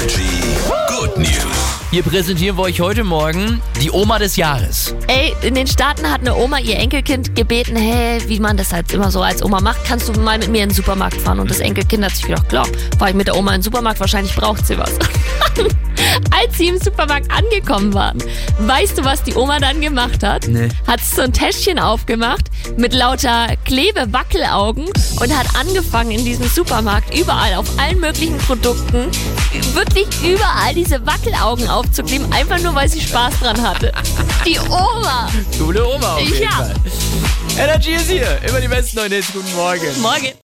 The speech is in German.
Energy Good News. Hier präsentieren wir euch heute Morgen die Oma des Jahres. Ey, in den Staaten hat eine Oma ihr Enkelkind gebeten, hey, wie man das halt immer so als Oma macht, kannst du mal mit mir in den Supermarkt fahren? Und das Enkelkind hat sich gedacht, klar, fahr ich mit der Oma in den Supermarkt, wahrscheinlich braucht sie was. Als sie im Supermarkt angekommen waren, weißt du, was die Oma dann gemacht hat? Nee. Hat so ein Täschchen aufgemacht mit lauter Klebe-Wackelaugen und hat angefangen in diesem Supermarkt überall auf allen möglichen Produkten wirklich überall diese Wackelaugen aufzukleben, einfach nur weil sie Spaß dran hatte. Die Oma! Coole Oma auf jeden Ja. Fall. Energy ist hier. Immer die besten neuen Hits. Guten Morgen. Morgen.